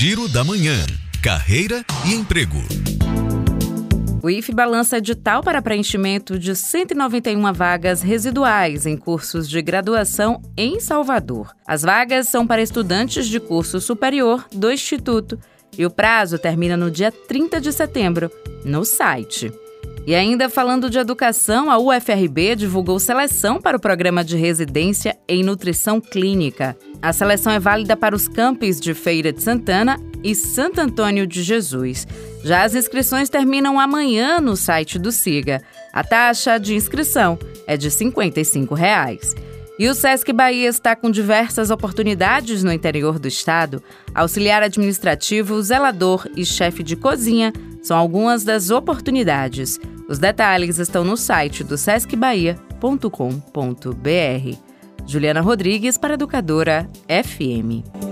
Giro da Manhã. Carreira e emprego. O IFE balança edital para preenchimento de 191 vagas residuais em cursos de graduação em Salvador. As vagas são para estudantes de curso superior do Instituto e o prazo termina no dia 30 de setembro, no site. E ainda falando de educação, a UFRB divulgou seleção para o programa de residência em nutrição clínica. A seleção é válida para os campos de Feira de Santana e Santo Antônio de Jesus. Já as inscrições terminam amanhã no site do SIGA. A taxa de inscrição é de 55 reais. E o SESC Bahia está com diversas oportunidades no interior do estado. Auxiliar administrativo, zelador e chefe de cozinha são algumas das oportunidades. Os detalhes estão no site do sescbahia.com.br. Juliana Rodrigues para Educadora FM.